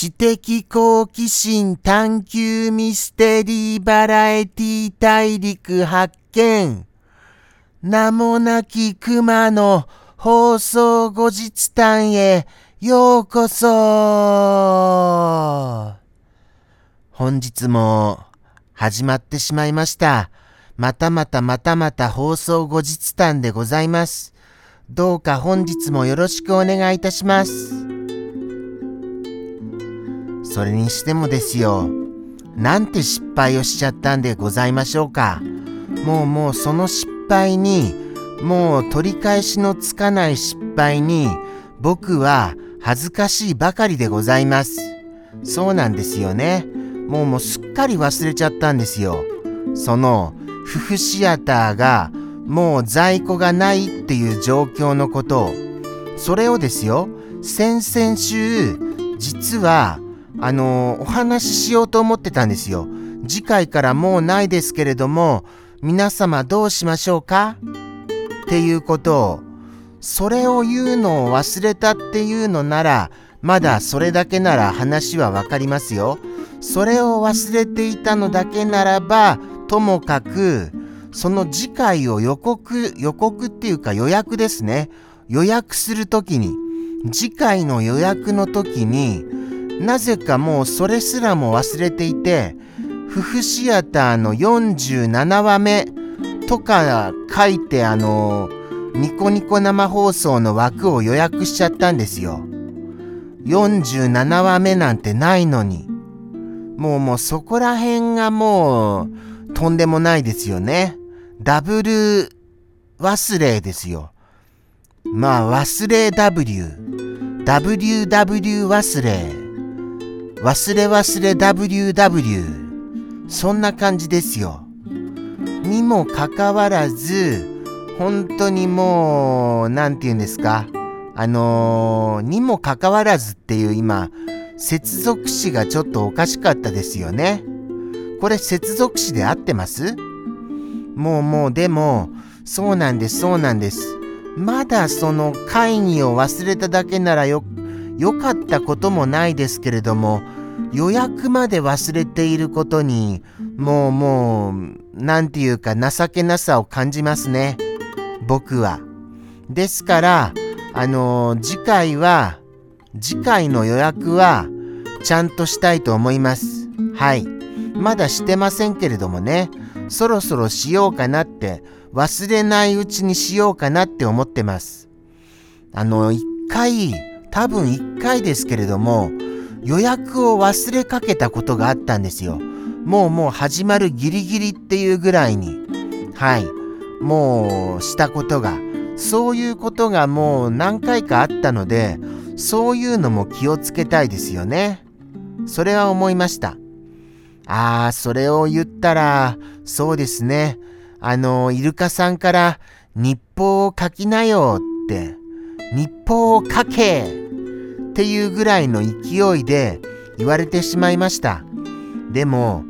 知的好奇心探求ミステリーバラエティ大陸発見。名もなき熊の放送後日談へようこそ本日も始まってしまいました。またまたまたまた放送後日談でございます。どうか本日もよろしくお願いいたします。それにしてもですよ。なんて失敗をしちゃったんでございましょうか。もうもうその失敗に、もう取り返しのつかない失敗に、僕は恥ずかしいばかりでございます。そうなんですよね。もうもうすっかり忘れちゃったんですよ。その、夫婦シアターがもう在庫がないっていう状況のことを。それをですよ、先々週、実はあのお話ししようと思ってたんですよ。次回からもうないですけれども、皆様どうしましょうか？っていうことを、それを言うのを忘れたっていうのなら、まだそれだけなら話はわかりますよ。それを忘れていたのだけならば、ともかく、その次回を予告、予告っていうか予約ですね。予約するときに、次回の予約の時に、なぜかもうそれすらも忘れていて、夫婦シアターの47話目とか書いてあの、ニコニコ生放送の枠を予約しちゃったんですよ。47話目なんてないのに。もうもうそこら辺がもうとんでもないですよね。ダブル忘れですよ。まあ忘れ W。WW 忘れ。忘れ忘れ WW そんな感じですよ。にもかかわらず本当にもう何て言うんですか？あのー、にもかかわらずっていう今接続詞がちょっとおかしかったですよね。これ接続詞で合ってます？もうもうでもそうなんですそうなんです。まだその会議を忘れただけならよ良かったこともないですけれども、予約まで忘れていることに、もうもう、なんていうか情けなさを感じますね。僕は。ですから、あの、次回は、次回の予約は、ちゃんとしたいと思います。はい。まだしてませんけれどもね、そろそろしようかなって、忘れないうちにしようかなって思ってます。あの、一回、多分1回ですけれども、予約を忘れかけたことがあったんですよ。もうもう始まるギリギリっていうぐらいに。はい。もうしたことが。そういうことがもう何回かあったので、そういうのも気をつけたいですよね。それは思いました。ああ、それを言ったら、そうですね。あの、イルカさんから日報を書きなよって日報を書けっていうぐらいの勢いで言われてしまいました。でも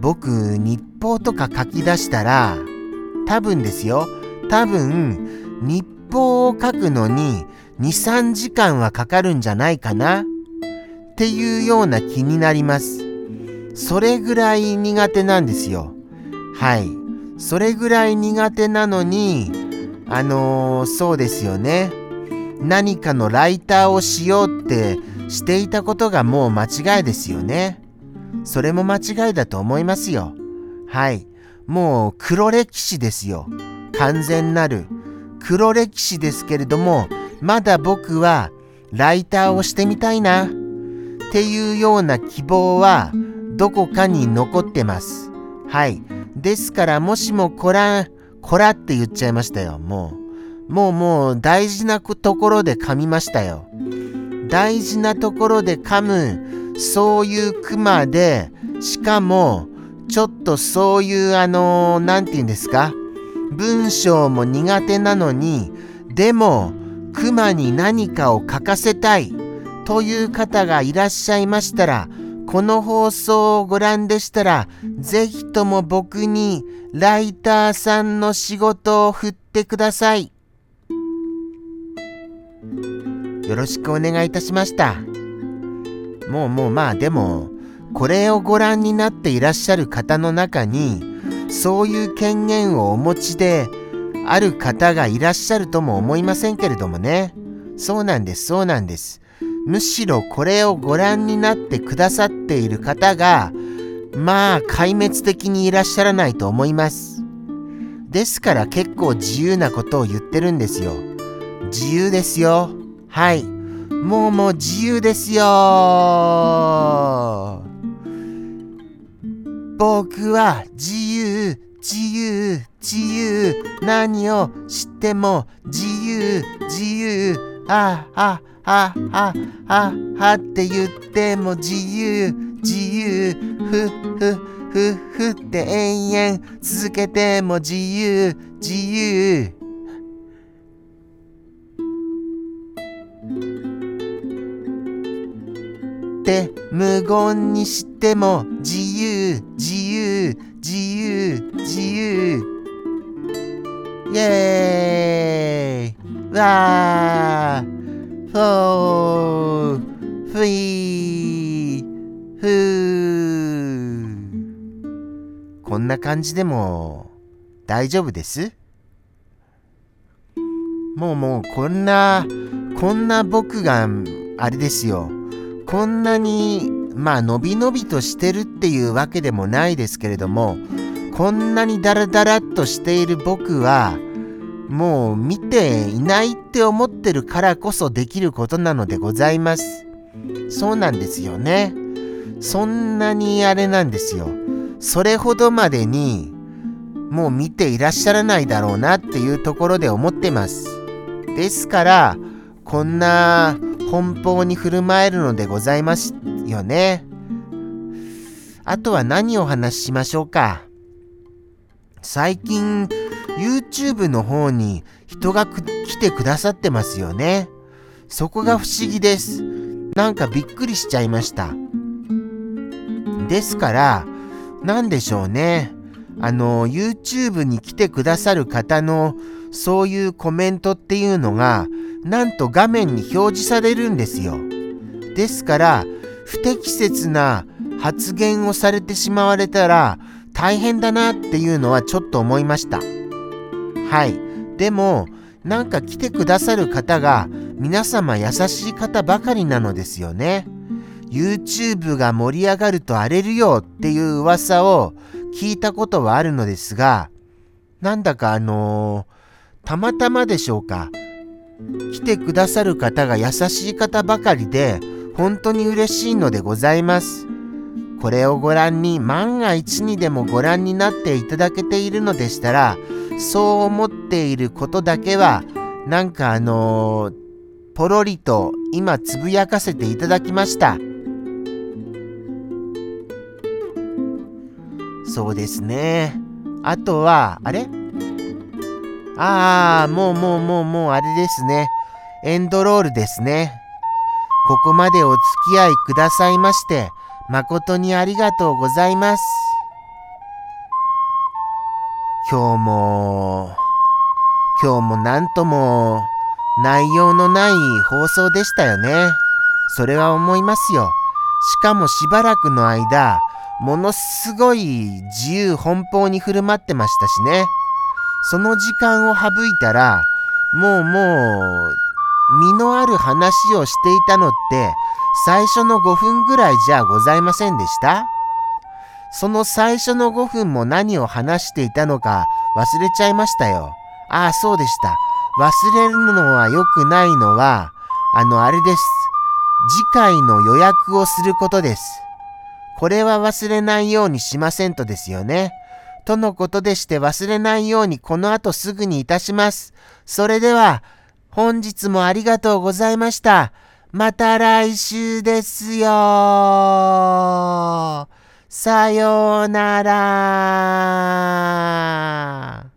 僕日報とか書き出したら多分ですよ多分日報を書くのに23時間はかかるんじゃないかなっていうような気になります。それぐらい苦手なんですよ。はい。それぐらい苦手なのに、あのー、そうですよね。何かのライターをしようってしていたことがもう間違いですよね。それも間違いだと思いますよ。はい。もう黒歴史ですよ。完全なる黒歴史ですけれども、まだ僕はライターをしてみたいなっていうような希望はどこかに残ってます。はい。ですからもしもこら、こらって言っちゃいましたよ。もう。もうもう大事なところで噛みましたよ。大事なところで噛む、そういうクマで、しかも、ちょっとそういうあの何て言うんですか？文章も苦手なのに、でも、クマに何かを書かせたいという方がいらっしゃいましたら、この放送をご覧でしたら、ぜひとも僕にライターさんの仕事を振ってください。よろしくお願いいたしました。もうもうまあでも、これをご覧になっていらっしゃる方の中に、そういう権限をお持ちである方がいらっしゃるとも思いませんけれどもね。そうなんです、そうなんです。むしろこれをご覧になってくださっている方が、まあ壊滅的にいらっしゃらないと思います。ですから結構自由なことを言ってるんですよ。自由ですよ。はい。もうもう自由ですよ僕は自由、自由、自由。何を知っても自由、自由。ああ、ああ、ああって言っても自由、自由。ふ、ふ、ふ、ふって延々続けても自由、自由。って無言にしても自由自由自由自由。イエーイ。わー。フォー。フィー。フー。こんな感じでも大丈夫です？もうもうこんなこんな僕があれですよ。こんなにまあのびのびとしてるっていうわけでもないですけれどもこんなにダラダラっとしている僕はもう見ていないって思ってるからこそできることなのでございます。そうなんですよね。そんなにあれなんですよ。それほどまでにもう見ていらっしゃらないだろうなっていうところで思ってます。ですからこんな奔放に振る舞えるのでございますよね。あとは何をお話ししましょうか？最近 YouTube の方に人が来てくださってますよね。そこが不思議です。なんかびっくりしちゃいました。ですから、何でしょうね。あの、YouTube に来てくださる方のそういうコメントっていうのが、なんと画面に表示されるんですよ。ですから、不適切な発言をされてしまわれたら大変だなっていうのはちょっと思いました。はい。でも、なんか来てくださる方が皆様優しい方ばかりなのですよね。YouTube が盛り上がると荒れるよっていう噂を聞いたことはあるのですが、なんだかあのー、たまたまでしょうか。来てくださる方が優しい方ばかりで、本当に嬉しいのでございます。これをご覧に万が一にでもご覧になっていただけているのでしたら、そう思っていることだけは、なんかあのー、ポロリと今つぶやかせていただきました。そうですね。あとは、あれ？ああ、もうもうもうもうあれですね。エンドロールですね。ここまでお付き合いくださいまして、誠にありがとうございます。今日も、今日もなんとも内容のない放送でしたよね。それは思いますよ。しかもしばらくの間、ものすごい自由奔放に振る舞ってましたしね。その時間を省いたら、もうもう、身のある話をしていたのって、最初の5分ぐらいじゃございませんでした？その最初の5分も何を話していたのか忘れちゃいましたよ。ああ、そうでした。忘れるのは良くないのは、あの、あれです。次回の予約をすることです。これは忘れないようにしませんとですよね。とのことでして忘れないようにこの後すぐにいたします。それでは、本日もありがとうございました。また来週ですよ。さようなら。